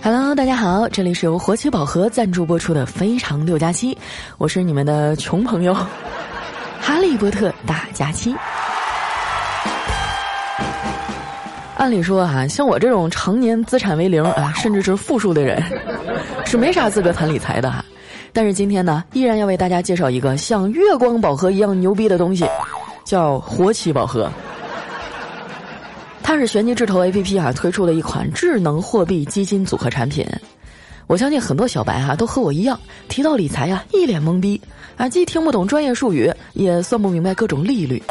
Hello，大家好，这里是由活期宝盒赞助播出的《非常六加七》，我是你们的穷朋友 哈利波特大假期。按理说啊，像我这种常年资产为零啊，甚至是负数的人，是没啥资格谈理财的哈。但是今天呢，依然要为大家介绍一个像月光宝盒一样牛逼的东西，叫活期宝盒。它是玄机智投 A P P 啊推出的一款智能货币基金组合产品，我相信很多小白哈都和我一样，提到理财呀一脸懵逼啊，既听不懂专业术语，也算不明白各种利率。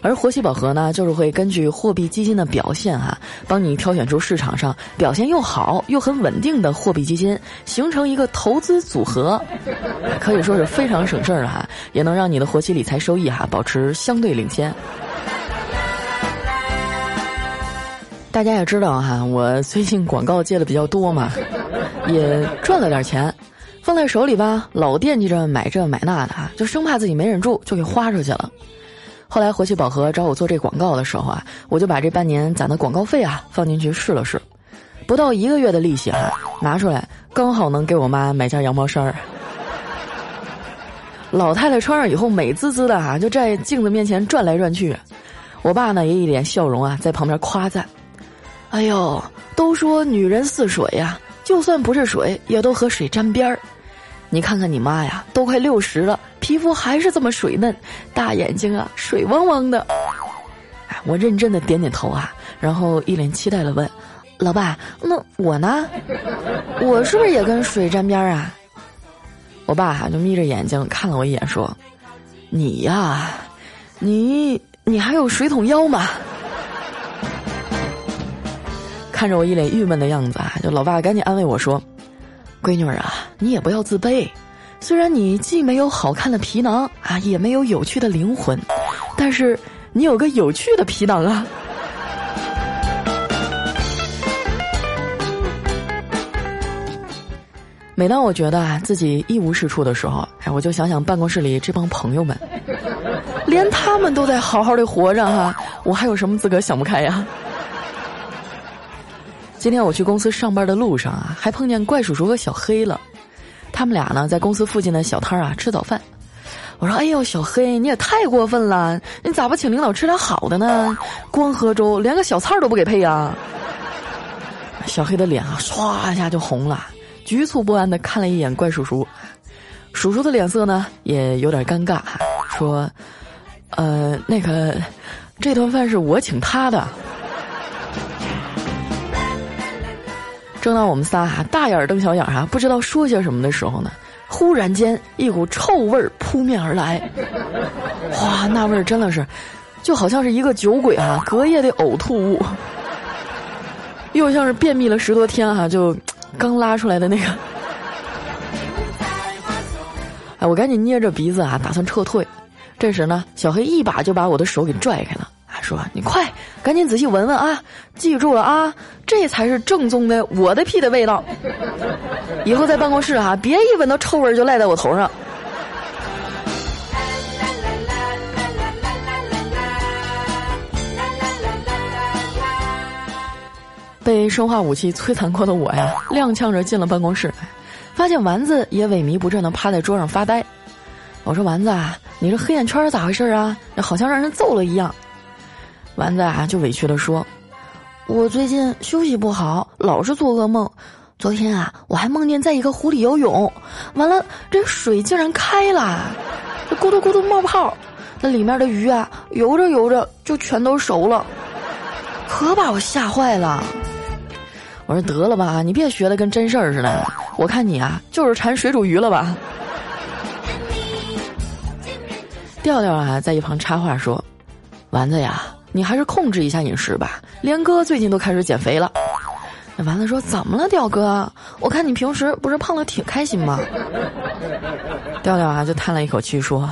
而活期宝盒呢，就是会根据货币基金的表现哈，帮你挑选出市场上表现又好又很稳定的货币基金，形成一个投资组合，可以说是非常省事儿哈，也能让你的活期理财收益哈保持相对领先。大家也知道哈，我最近广告接的比较多嘛，也赚了点钱，放在手里吧，老惦记着买这买那的啊，就生怕自己没忍住就给花出去了。后来活期宝盒找我做这广告的时候啊，我就把这半年攒的广告费啊放进去试了试，不到一个月的利息哈，拿出来刚好能给我妈买件羊毛衫儿。老太太穿上以后美滋滋的哈，就在镜子面前转来转去，我爸呢也一脸笑容啊，在旁边夸赞。哎呦，都说女人似水呀，就算不是水，也都和水沾边儿。你看看你妈呀，都快六十了，皮肤还是这么水嫩，大眼睛啊，水汪汪的。哎，我认真的点点头啊，然后一脸期待的问：“老爸，那我呢？我是不是也跟水沾边儿啊？”我爸哈就眯着眼睛看了我一眼，说：“你呀，你你还有水桶腰吗？”看着我一脸郁闷的样子啊，就老爸赶紧安慰我说：“闺女儿啊，你也不要自卑。虽然你既没有好看的皮囊啊，也没有有趣的灵魂，但是你有个有趣的皮囊啊。”每当我觉得啊自己一无是处的时候，哎，我就想想办公室里这帮朋友们，连他们都在好好的活着哈，我还有什么资格想不开呀？今天我去公司上班的路上啊，还碰见怪叔叔和小黑了。他们俩呢，在公司附近的小摊儿啊吃早饭。我说：“哎呦，小黑，你也太过分了！你咋不请领导吃点好的呢？光喝粥，连个小菜都不给配呀！”小黑的脸啊，唰一下就红了，局促不安的看了一眼怪叔叔。叔叔的脸色呢，也有点尴尬，说：“呃，那个，这顿饭是我请他的。”正当我们仨哈大眼瞪小眼哈，不知道说些什么的时候呢，忽然间一股臭味儿扑面而来，哇，那味儿真的是，就好像是一个酒鬼哈隔夜的呕吐物，又像是便秘了十多天哈就刚拉出来的那个。哎，我赶紧捏着鼻子啊，打算撤退。这时呢，小黑一把就把我的手给拽开了。说你快，赶紧仔细闻闻啊！记住了啊，这才是正宗的我的屁的味道。以后在办公室啊，别一闻到臭味就赖在我头上。被生化武器摧残过的我呀，踉跄着进了办公室，发现丸子也萎靡不振的趴在桌上发呆。我说丸子，你这黑眼圈咋回事啊？好像让人揍了一样。丸子啊，就委屈的说：“我最近休息不好，老是做噩梦。昨天啊，我还梦见在一个湖里游泳，完了这水竟然开了，咕嘟咕嘟冒泡，那里面的鱼啊，游着游着就全都熟了，可把我吓坏了。我说得了吧，你别学的跟真事儿似的，我看你啊，就是馋水煮鱼了吧。”调调啊，在一旁插话说：“丸子呀。”你还是控制一下饮食吧。连哥最近都开始减肥了。那丸子说：“怎么了，吊哥？我看你平时不是胖的挺开心吗？”调调啊，就叹了一口气说：“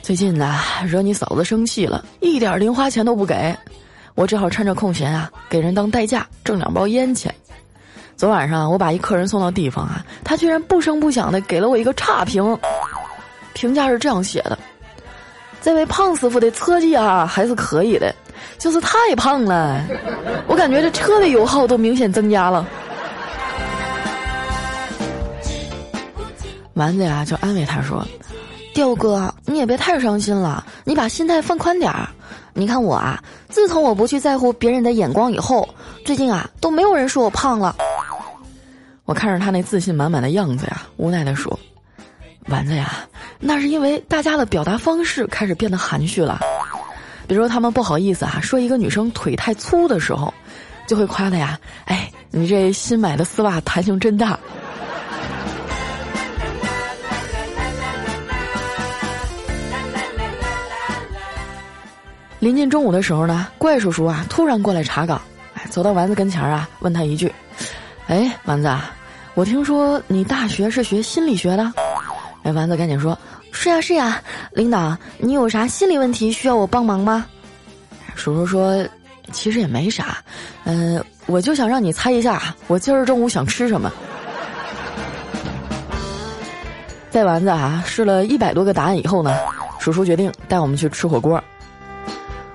最近呢，惹你嫂子生气了，一点零花钱都不给，我只好趁着空闲啊，给人当代驾挣两包烟钱。昨晚上我把一客人送到地方啊，他居然不声不响的给了我一个差评，评价是这样写的。”这位胖师傅的车技啊还是可以的就是太胖了我感觉这车的油耗都明显增加了。丸子呀就安慰他说调哥你也别太伤心了你把心态放宽点儿。你看我啊自从我不去在乎别人的眼光以后最近啊都没有人说我胖了。我看着他那自信满满的样子呀无奈地说丸子呀那是因为大家的表达方式开始变得含蓄了。比如说他们不好意思啊说一个女生腿太粗的时候，就会夸她呀，哎，你这新买的丝袜弹性真大。”临近中午的时候呢，怪叔叔啊突然过来查岗，哎，走到丸子跟前啊，问他一句：“哎，丸子，啊我听说你大学是学心理学的？”哎，丸子赶紧说：“是呀是呀，领导，你有啥心理问题需要我帮忙吗？”叔叔说：“其实也没啥，嗯，我就想让你猜一下，我今儿中午想吃什么。”带丸子啊试了一百多个答案以后呢，叔叔决定带我们去吃火锅。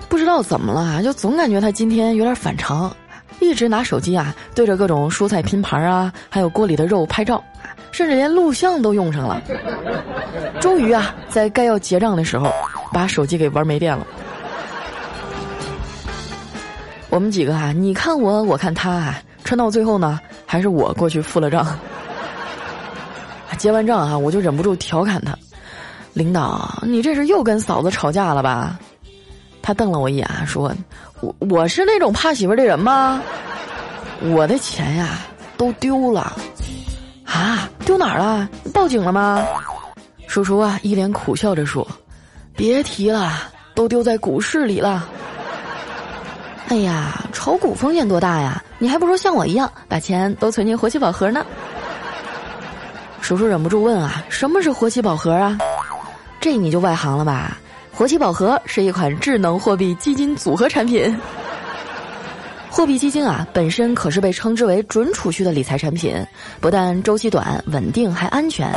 不知道怎么了，就总感觉他今天有点反常，一直拿手机啊对着各种蔬菜拼盘啊，还有锅里的肉拍照，甚至连录像都用上了。终于啊，在该要结账的时候，把手机给玩没电了。我们几个啊，你看我，我看他，啊，撑到最后呢，还是我过去付了账。结完账啊，我就忍不住调侃他：“领导，你这是又跟嫂子吵架了吧？”他瞪了我一眼，说：“我我是那种怕媳妇的人吗？我的钱呀都丢了，啊，丢哪儿了？报警了吗？”叔叔啊，一脸苦笑着说：“别提了，都丢在股市里了。”哎呀，炒股风险多大呀？你还不如像我一样，把钱都存进活期宝盒呢。叔叔忍不住问啊：“什么是活期宝盒啊？”这你就外行了吧？活期宝盒是一款智能货币基金组合产品。货币基金啊，本身可是被称之为准储蓄的理财产品，不但周期短、稳定，还安全。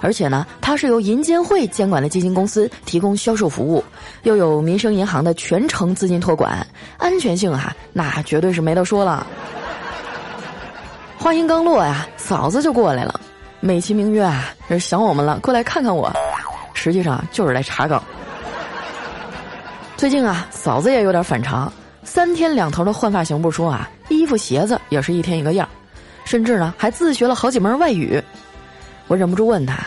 而且呢，它是由银监会监管的基金公司提供销售服务，又有民生银行的全程资金托管，安全性啊，那绝对是没得说了。话音刚落呀，嫂子就过来了，美其名曰啊，是想我们了，过来看看我，实际上就是来查岗。最近啊，嫂子也有点反常，三天两头的换发型不说啊，衣服鞋子也是一天一个样，甚至呢还自学了好几门外语。我忍不住问他：“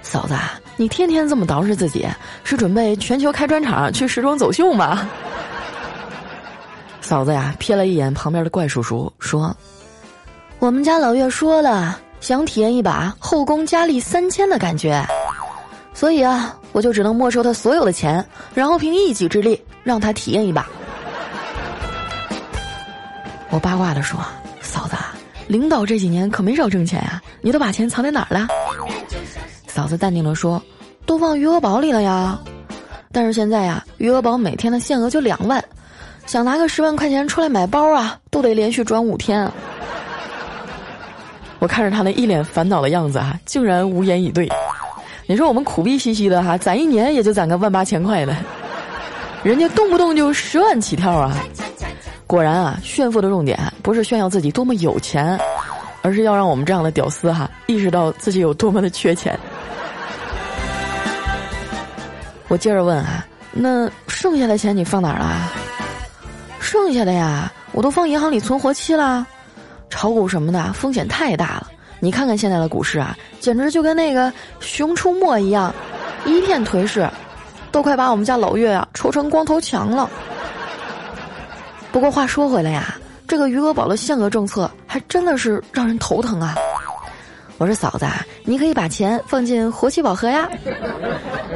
嫂子，你天天这么捯饬自己，是准备全球开专场去时装走秀吗？”嫂子呀，瞥了一眼旁边的怪叔叔，说：“我们家老岳说了，想体验一把后宫佳丽三千的感觉。”所以啊，我就只能没收他所有的钱，然后凭一己之力让他体验一把。我八卦的说：“嫂子，领导这几年可没少挣钱呀，你都把钱藏在哪儿了？”嫂子淡定的说：“都放余额宝里了呀。但是现在呀，余额宝每天的限额就两万，想拿个十万块钱出来买包啊，都得连续转五天。”我看着他那一脸烦恼的样子啊，竟然无言以对。你说我们苦逼兮兮的哈，攒一年也就攒个万八千块的，人家动不动就十万起跳啊！果然啊，炫富的重点不是炫耀自己多么有钱，而是要让我们这样的屌丝哈意识到自己有多么的缺钱。我接着问啊，那剩下的钱你放哪儿了？剩下的呀，我都放银行里存活期了，炒股什么的风险太大了。你看看现在的股市啊，简直就跟那个《熊出没》一样，一片颓势，都快把我们家老岳啊抽成光头强了。不过话说回来呀，这个余额宝的限额政策还真的是让人头疼啊。我说嫂子，你可以把钱放进活期宝盒呀。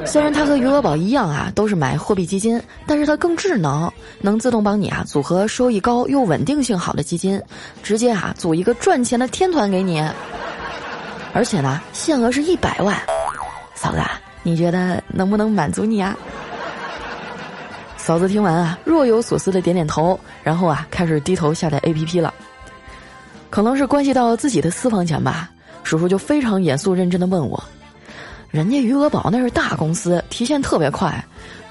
虽然它和余额宝一样啊，都是买货币基金，但是它更智能，能自动帮你啊组合收益高又稳定性好的基金，直接啊组一个赚钱的天团给你。而且呢，限额是一百万。嫂子，你觉得能不能满足你啊？嫂子听完啊，若有所思的点点头，然后啊开始低头下载 APP 了。可能是关系到自己的私房钱吧。叔叔就非常严肃认真的问我：“人家余额宝那是大公司，提现特别快，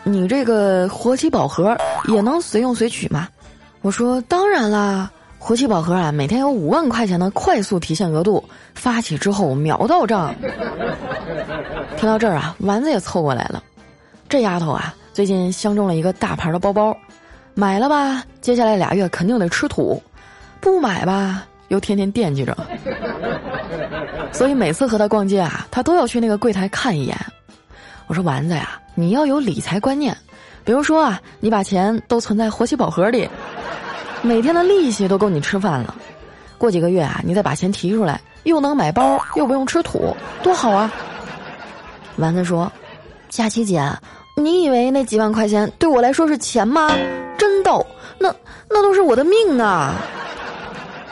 你这个活期宝盒也能随用随取吗？”我说：“当然啦，活期宝盒啊，每天有五万块钱的快速提现额度，发起之后秒到账。听到这儿啊，丸子也凑过来了。这丫头啊，最近相中了一个大牌的包包，买了吧，接下来俩月肯定得吃土；不买吧，又天天惦记着。所以每次和他逛街啊，他都要去那个柜台看一眼。我说丸子呀，你要有理财观念，比如说啊，你把钱都存在活期宝盒里。每天的利息都够你吃饭了，过几个月啊，你再把钱提出来，又能买包，又不用吃土，多好啊！丸子说：“佳琪姐，你以为那几万块钱对我来说是钱吗？真逗，那那都是我的命啊！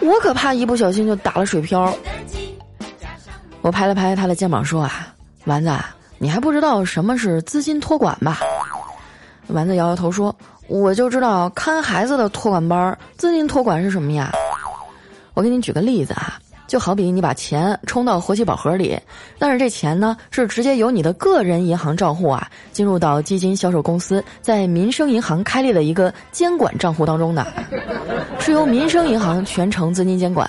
我可怕一不小心就打了水漂。”我拍了拍他的肩膀说：“啊，丸子，你还不知道什么是资金托管吧？”丸子摇摇头说。我就知道看孩子的托管班，资金托管是什么呀？我给你举个例子啊，就好比你把钱充到活期宝盒里，但是这钱呢是直接由你的个人银行账户啊进入到基金销售公司在民生银行开立的一个监管账户当中的，是由民生银行全程资金监管，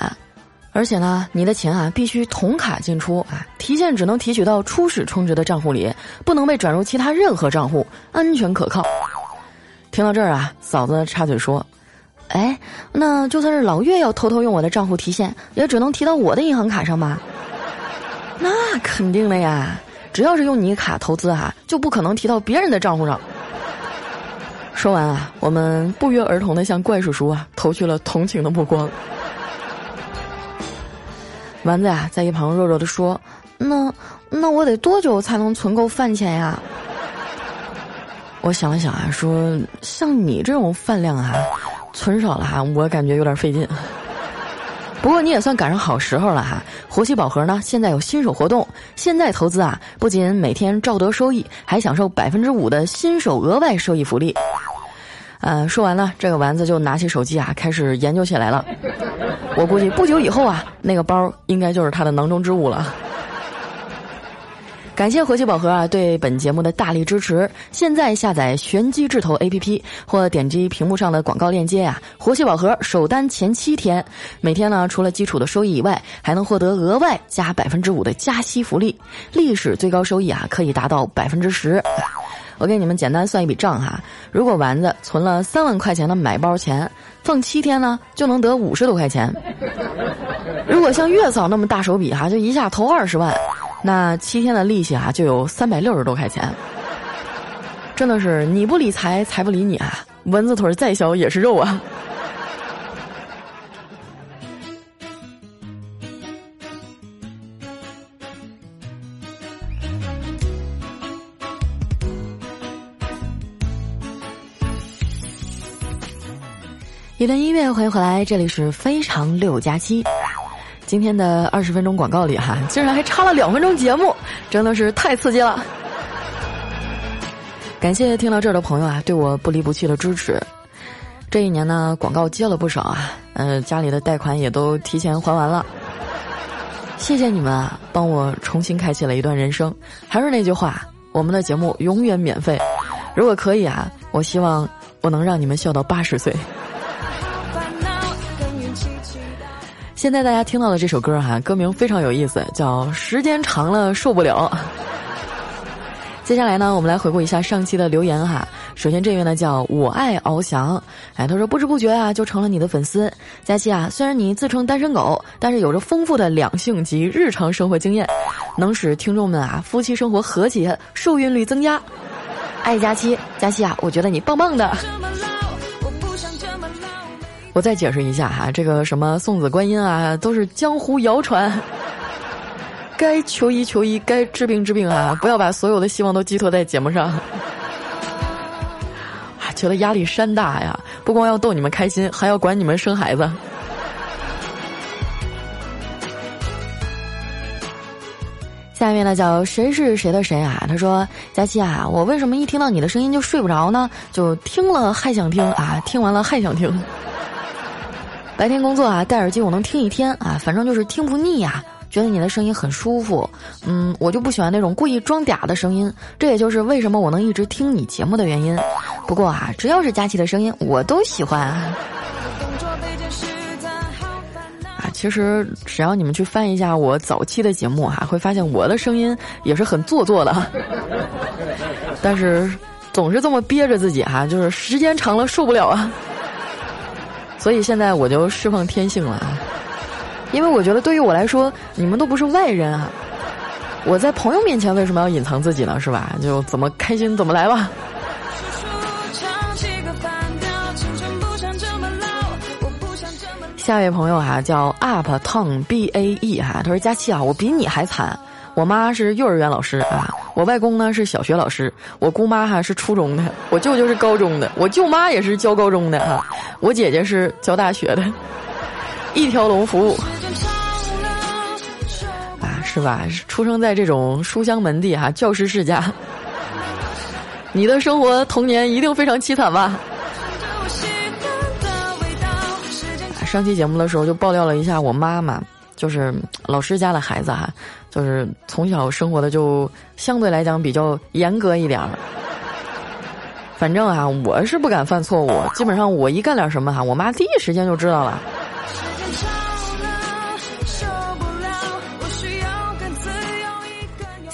而且呢，你的钱啊必须同卡进出啊，提现只能提取到初始充值的账户里，不能被转入其他任何账户，安全可靠。听到这儿啊，嫂子插嘴说：“哎，那就算是老岳要偷偷用我的账户提现，也只能提到我的银行卡上吧？” 那肯定的呀，只要是用你卡投资啊，就不可能提到别人的账户上。说完啊，我们不约而同的向怪叔叔啊投去了同情的目光。丸子啊，在一旁弱弱的说：“那那我得多久才能存够饭钱呀？”我想了想啊，说像你这种饭量啊，存少了哈，我感觉有点费劲。不过你也算赶上好时候了哈，活期宝盒呢现在有新手活动，现在投资啊，不仅每天照得收益，还享受百分之五的新手额外收益福利。呃，说完了，这个丸子就拿起手机啊，开始研究起来了。我估计不久以后啊，那个包应该就是他的囊中之物了。感谢活期宝盒啊对本节目的大力支持！现在下载玄机智投 APP 或点击屏幕上的广告链接啊，活期宝盒首单前七天，每天呢除了基础的收益以外，还能获得额外加百分之五的加息福利，历史最高收益啊可以达到百分之十。我给你们简单算一笔账哈，如果丸子存了三万块钱的买包钱，放七天呢就能得五十多块钱。如果像月嫂那么大手笔哈，就一下投二十万。那七天的利息啊，就有三百六十多块钱，真的是你不理财，财不理你啊！蚊子腿再小也是肉啊！一段音乐，欢迎回来，这里是非常六加七。今天的二十分钟广告里哈，竟然还插了两分钟节目，真的是太刺激了！感谢听到这儿的朋友啊，对我不离不弃的支持。这一年呢，广告接了不少啊，呃，家里的贷款也都提前还完了。谢谢你们啊，帮我重新开启了一段人生。还是那句话，我们的节目永远免费。如果可以啊，我希望我能让你们笑到八十岁。现在大家听到的这首歌哈，歌名非常有意思，叫《时间长了受不了》。接下来呢，我们来回顾一下上期的留言哈。首先这位呢叫我爱翱翔，哎，他说不知不觉啊就成了你的粉丝。佳期啊，虽然你自称单身狗，但是有着丰富的两性及日常生活经验，能使听众们啊夫妻生活和谐，受孕率增加。爱佳期，佳期啊，我觉得你棒棒的。我再解释一下哈，这个什么送子观音啊，都是江湖谣传。该求医求医，该治病治病啊！不要把所有的希望都寄托在节目上。觉得压力山大呀！不光要逗你们开心，还要管你们生孩子。下面呢叫谁是谁的谁啊？他说：“佳期啊，我为什么一听到你的声音就睡不着呢？就听了还想听啊，听完了还想听。”白天工作啊，戴耳机我能听一天啊，反正就是听不腻呀。觉得你的声音很舒服，嗯，我就不喜欢那种故意装嗲的声音。这也就是为什么我能一直听你节目的原因。不过啊，只要是佳琪的声音，我都喜欢。啊其实只要你们去翻一下我早期的节目哈，会发现我的声音也是很做作的。但是总是这么憋着自己哈，就是时间长了受不了啊。所以现在我就释放天性了啊，因为我觉得对于我来说，你们都不是外人啊。我在朋友面前为什么要隐藏自己呢？是吧？就怎么开心怎么来吧。下一位朋友哈叫 Up Tong B A E 哈，他说佳期啊，我比你还惨。我妈是幼儿园老师啊，我外公呢是小学老师，我姑妈哈是初中的，我舅舅是高中的，我舅妈也是教高中的啊，我姐姐是教大学的，一条龙服务啊，是吧？出生在这种书香门第哈，教师世家，你的生活童年一定非常凄惨吧？上期节目的时候就爆料了一下，我妈妈就是老师家的孩子哈，就是从小生活的就相对来讲比较严格一点儿。反正啊，我是不敢犯错误，基本上我一干点什么哈，我妈第一时间就知道了。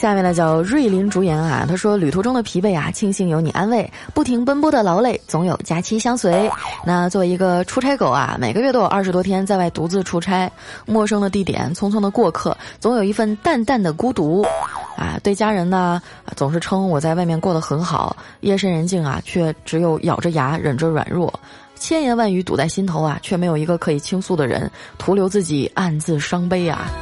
下面呢叫瑞林竹言啊，他说旅途中的疲惫啊，庆幸有你安慰；不停奔波的劳累，总有假期相随。那作为一个出差狗啊，每个月都有二十多天在外独自出差，陌生的地点，匆匆的过客，总有一份淡淡的孤独。啊，对家人呢，总是称我在外面过得很好，夜深人静啊，却只有咬着牙忍着软弱，千言万语堵在心头啊，却没有一个可以倾诉的人，徒留自己暗自伤悲啊。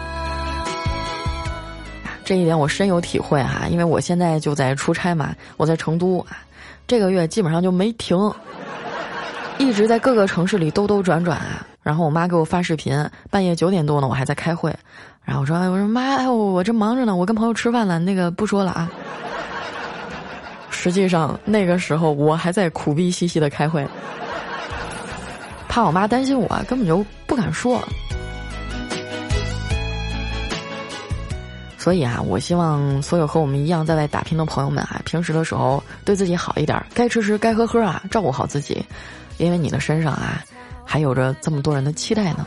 这一点我深有体会哈，因为我现在就在出差嘛，我在成都啊，这个月基本上就没停，一直在各个城市里兜兜转转啊。然后我妈给我发视频，半夜九点多呢，我还在开会，然后我说：“我说妈，哎，我我这忙着呢，我跟朋友吃饭了，那个不说了啊。”实际上那个时候我还在苦逼兮兮的开会，怕我妈担心我，根本就不敢说。所以啊，我希望所有和我们一样在外打拼的朋友们啊，平时的时候对自己好一点，该吃吃，该喝喝啊，照顾好自己，因为你的身上啊，还有着这么多人的期待呢。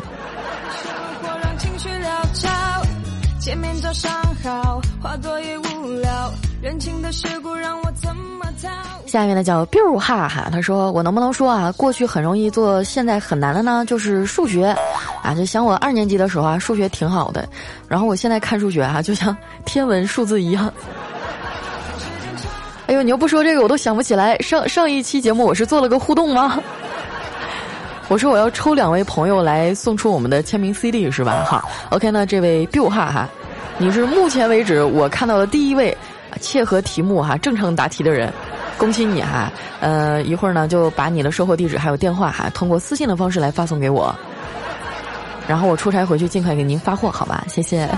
下面的叫 biu 哈哈，他说我能不能说啊，过去很容易做，现在很难的呢，就是数学，啊，就想我二年级的时候啊，数学挺好的，然后我现在看数学啊，就像天文数字一样。哎呦，你要不说这个，我都想不起来上上一期节目我是做了个互动吗？我说我要抽两位朋友来送出我们的签名 CD 是吧？哈，OK，那这位 biu 哈哈，你是目前为止我看到的第一位。切合题目哈，正常答题的人，恭喜你哈！呃，一会儿呢就把你的售货地址还有电话哈，通过私信的方式来发送给我，然后我出差回去尽快给您发货，好吧？谢谢。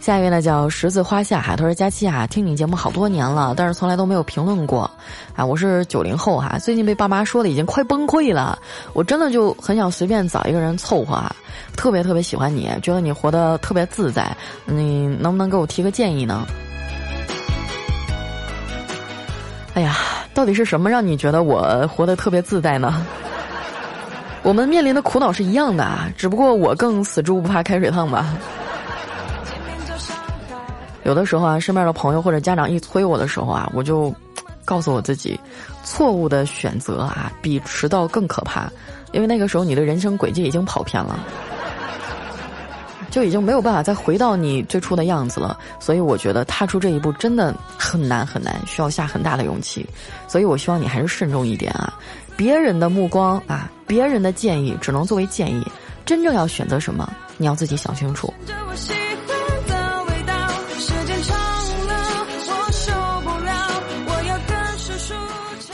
下一位呢叫十字花下哈，他说佳期啊，听你节目好多年了，但是从来都没有评论过啊。我是九零后哈，最近被爸妈说的已经快崩溃了，我真的就很想随便找一个人凑合啊。特别特别喜欢你，觉得你活得特别自在，你能不能给我提个建议呢？哎呀，到底是什么让你觉得我活得特别自在呢？我们面临的苦恼是一样的，只不过我更死猪不怕开水烫吧。有的时候啊，身边的朋友或者家长一催我的时候啊，我就告诉我自己，错误的选择啊，比迟到更可怕，因为那个时候你的人生轨迹已经跑偏了，就已经没有办法再回到你最初的样子了。所以我觉得踏出这一步真的很难很难，需要下很大的勇气。所以我希望你还是慎重一点啊，别人的目光啊，别人的建议只能作为建议，真正要选择什么，你要自己想清楚。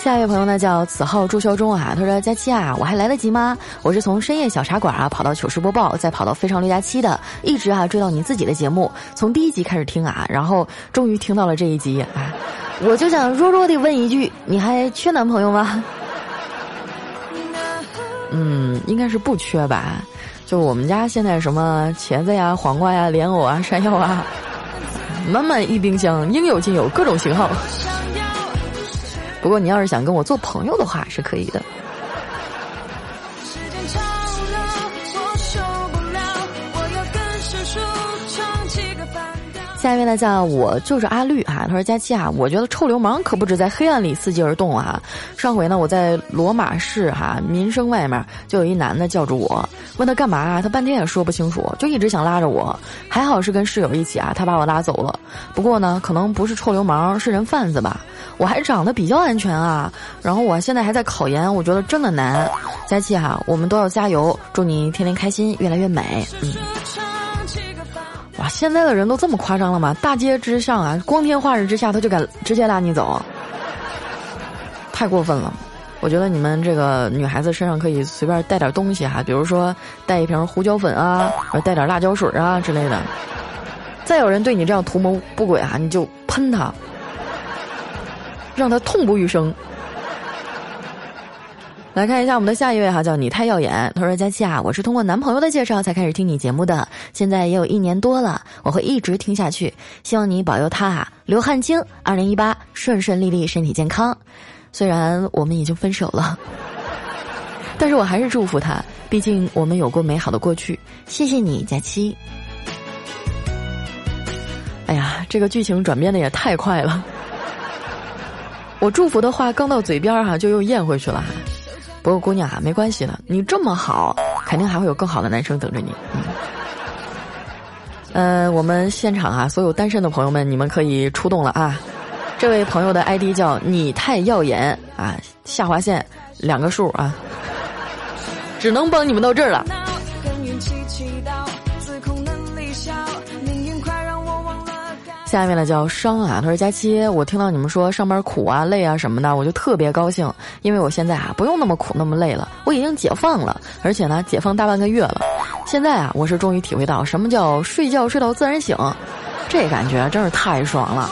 下一位朋友呢叫此号朱孝忠啊，他说：“佳期啊，我还来得及吗？我是从深夜小茶馆啊跑到糗事播报，再跑到非常六加七的，一直啊追到你自己的节目，从第一集开始听啊，然后终于听到了这一集啊，我就想弱弱的问一句，你还缺男朋友吗？嗯，应该是不缺吧，就我们家现在什么茄子呀、黄瓜呀、莲藕啊、山药啊，满满一冰箱，应有尽有，各种型号。”不过你要是想跟我做朋友的话，是可以的。下一位呢叫我就是阿绿哈，他说佳期啊，我觉得臭流氓可不止在黑暗里伺机而动啊。上回呢我在罗马市哈民生外面就有一男的叫住我，问他干嘛，他半天也说不清楚，就一直想拉着我。还好是跟室友一起啊，他把我拉走了。不过呢，可能不是臭流氓，是人贩子吧。我还长得比较安全啊，然后我现在还在考研，我觉得真的难。佳期哈，我们都要加油，祝你天天开心，越来越美。嗯。哇，现在的人都这么夸张了吗？大街之上啊，光天化日之下，他就敢直接拉你走，太过分了！我觉得你们这个女孩子身上可以随便带点东西哈，比如说带一瓶胡椒粉啊，带点辣椒水啊之类的。再有人对你这样图谋不轨啊，你就喷他，让他痛不欲生。来看一下我们的下一位哈，叫你太耀眼。他说：“佳期啊，我是通过男朋友的介绍才开始听你节目的，现在也有一年多了，我会一直听下去。希望你保佑他啊，刘汉清，二零一八顺顺利利，身体健康。虽然我们已经分手了，但是我还是祝福他，毕竟我们有过美好的过去。谢谢你，佳期。哎呀，这个剧情转变的也太快了，我祝福的话刚到嘴边儿哈，就又咽回去了。”不过姑娘啊，没关系的，你这么好，肯定还会有更好的男生等着你。呃，我们现场啊，所有单身的朋友们，你们可以出动了啊！这位朋友的 ID 叫你太耀眼啊，下划线两个数啊，只能帮你们到这儿了。下面呢叫伤啊，他说佳期，我听到你们说上班苦啊、累啊什么的，我就特别高兴，因为我现在啊不用那么苦那么累了，我已经解放了，而且呢解放大半个月了，现在啊我是终于体会到什么叫睡觉睡到自然醒，这感觉真是太爽了。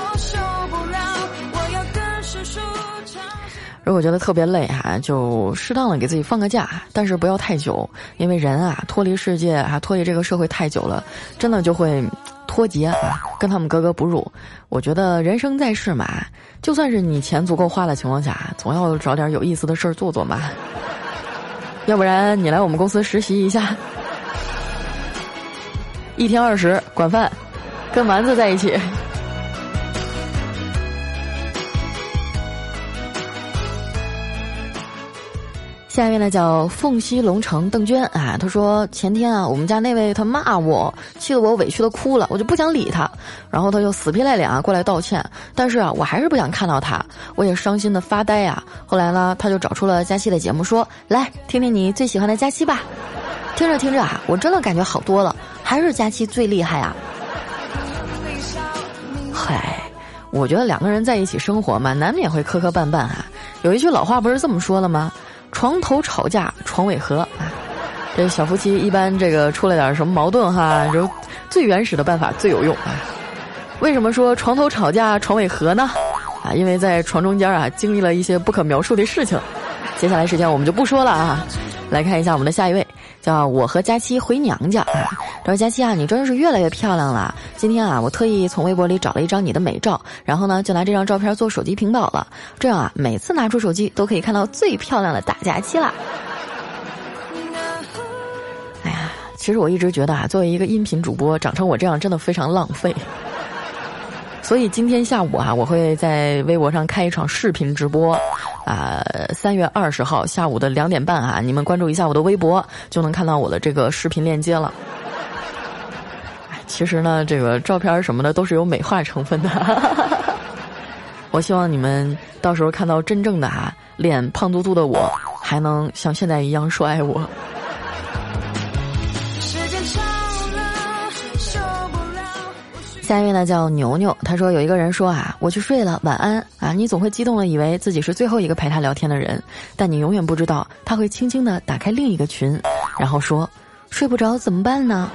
如果觉得特别累哈，就适当的给自己放个假，但是不要太久，因为人啊脱离世界啊脱离这个社会太久了，真的就会。脱节啊，跟他们格格不入。我觉得人生在世嘛，就算是你钱足够花的情况下，总要找点有意思的事儿做做嘛。要不然你来我们公司实习一下，一天二十管饭，跟丸子在一起。下一位呢叫凤溪龙城邓娟啊，她说前天啊，我们家那位他骂我，气得我委屈的哭了，我就不想理他，然后他就死皮赖脸啊过来道歉，但是啊，我还是不想看到他，我也伤心的发呆啊。后来呢，他就找出了佳期的节目，说来听听你最喜欢的佳期吧。听着听着啊，我真的感觉好多了，还是佳期最厉害啊。嗨，我觉得两个人在一起生活嘛，难免会磕磕绊绊啊。有一句老话不是这么说的吗？床头吵架床尾和啊，这小夫妻一般这个出了点什么矛盾哈，就最原始的办法最有用啊。为什么说床头吵架床尾和呢？啊，因为在床中间啊经历了一些不可描述的事情。接下来时间我们就不说了啊，来看一下我们的下一位。叫我和佳期回娘家啊！他说佳期啊，你真是越来越漂亮了。今天啊，我特意从微博里找了一张你的美照，然后呢，就拿这张照片做手机屏保了。这样啊，每次拿出手机都可以看到最漂亮的大佳期啦。哎呀，其实我一直觉得啊，作为一个音频主播，长成我这样真的非常浪费。所以今天下午啊，我会在微博上开一场视频直播。啊，三月二十号下午的两点半啊，你们关注一下我的微博，就能看到我的这个视频链接了。其实呢，这个照片什么的都是有美化成分的。我希望你们到时候看到真正的啊，脸胖嘟嘟的我，还能像现在一样说爱我。下一位呢叫牛牛，他说有一个人说啊，我去睡了，晚安啊！你总会激动的以为自己是最后一个陪他聊天的人，但你永远不知道他会轻轻的打开另一个群，然后说睡不着怎么办呢？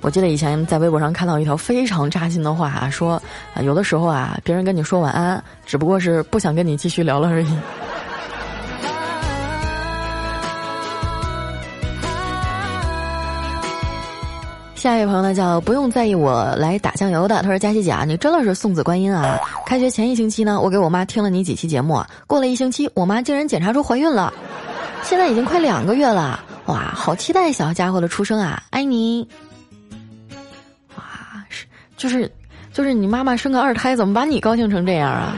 我记得以前在微博上看到一条非常扎心的话啊，说啊有的时候啊，别人跟你说晚安，只不过是不想跟你继续聊了而已。下一位朋友呢叫不用在意我来打酱油的，他说佳琪姐啊，你真的是送子观音啊！开学前一星期呢，我给我妈听了你几期节目，过了一星期，我妈竟然检查出怀孕了，现在已经快两个月了，哇，好期待小家伙的出生啊！爱你。哇，是就是，就是你妈妈生个二胎，怎么把你高兴成这样啊？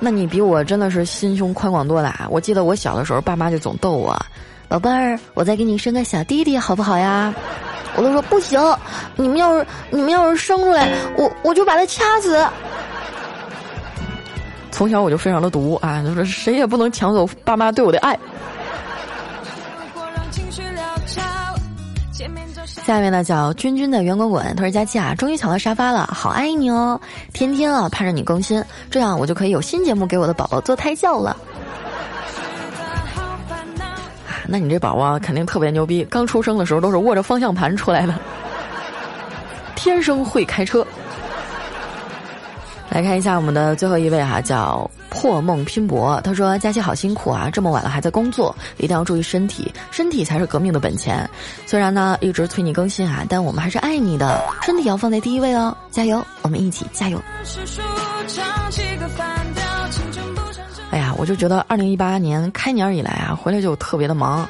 那你比我真的是心胸宽广多了。我记得我小的时候，爸妈就总逗我：“宝贝儿，我再给你生个小弟弟好不好呀？”我都说不行，你们要是你们要是生出来，我我就把他掐死。从小我就非常的毒啊，就是谁也不能抢走爸妈对我的爱。下面呢叫君君的圆滚滚，他说佳琪啊，终于抢到沙发了，好爱你哦，天天啊盼着你更新，这样我就可以有新节目给我的宝宝做胎教了。那你这宝宝肯定特别牛逼，刚出生的时候都是握着方向盘出来的，天生会开车。来看一下我们的最后一位哈，叫破梦拼搏。他说：“佳期好辛苦啊，这么晚了还在工作，一定要注意身体，身体才是革命的本钱。虽然呢一直催你更新啊，但我们还是爱你的，身体要放在第一位哦，加油，我们一起加油。”哎呀，我就觉得二零一八年开年以来啊，回来就特别的忙，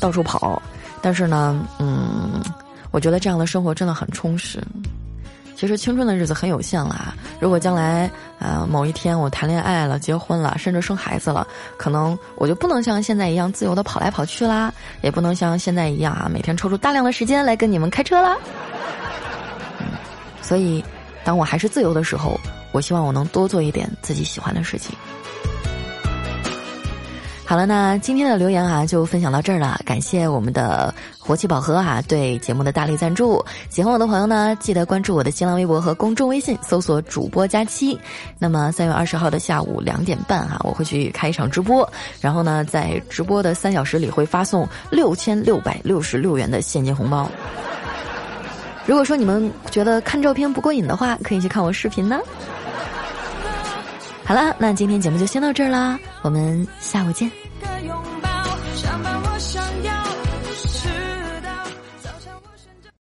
到处跑。但是呢，嗯，我觉得这样的生活真的很充实。其实青春的日子很有限了啊！如果将来啊某一天我谈恋爱了、结婚了，甚至生孩子了，可能我就不能像现在一样自由的跑来跑去啦，也不能像现在一样啊每天抽出大量的时间来跟你们开车啦。嗯，所以当我还是自由的时候，我希望我能多做一点自己喜欢的事情。好了，那今天的留言啊就分享到这儿了。感谢我们的活气宝盒啊对节目的大力赞助。喜欢我的朋友呢，记得关注我的新浪微博和公众微信，搜索主播佳期。那么三月二十号的下午两点半哈，我会去开一场直播，然后呢，在直播的三小时里会发送六千六百六十六元的现金红包。如果说你们觉得看照片不过瘾的话，可以去看我视频呢。好了，那今天节目就先到这儿啦，我们下午见。